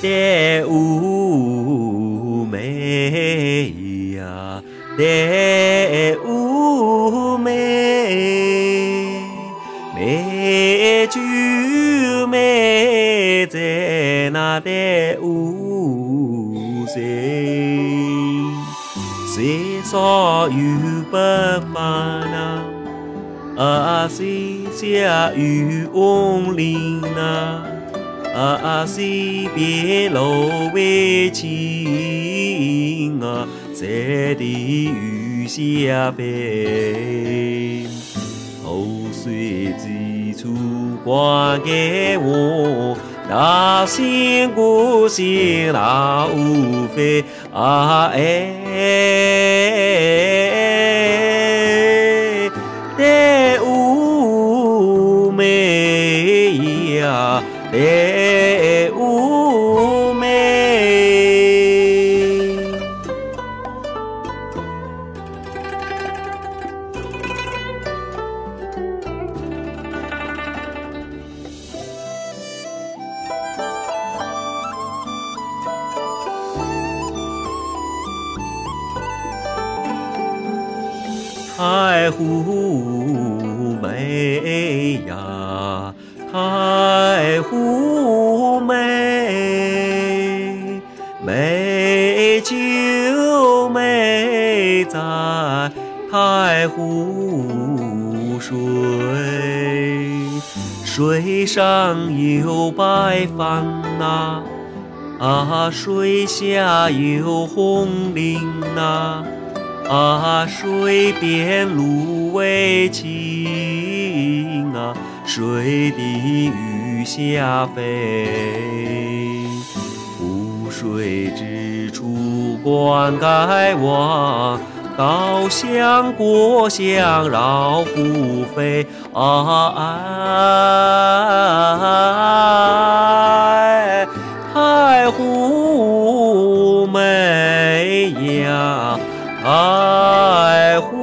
的妩媚呀，的妩媚，美就美在那的妩媚，谁说有不凡呐？啊，谁家有红绫呐？啊，西边芦苇青啊，在地雨下飞。后随几处还给我，那心过心那无非啊哎，的妩媚呀，的太湖美呀，太湖美，美就美在太湖水，水上有白帆呐、啊，水下有红菱呐、啊，啊水边芦苇青啊，水底鱼虾肥。湖水之处灌溉望，稻香果香绕湖飞。啊，太湖美呀！爱护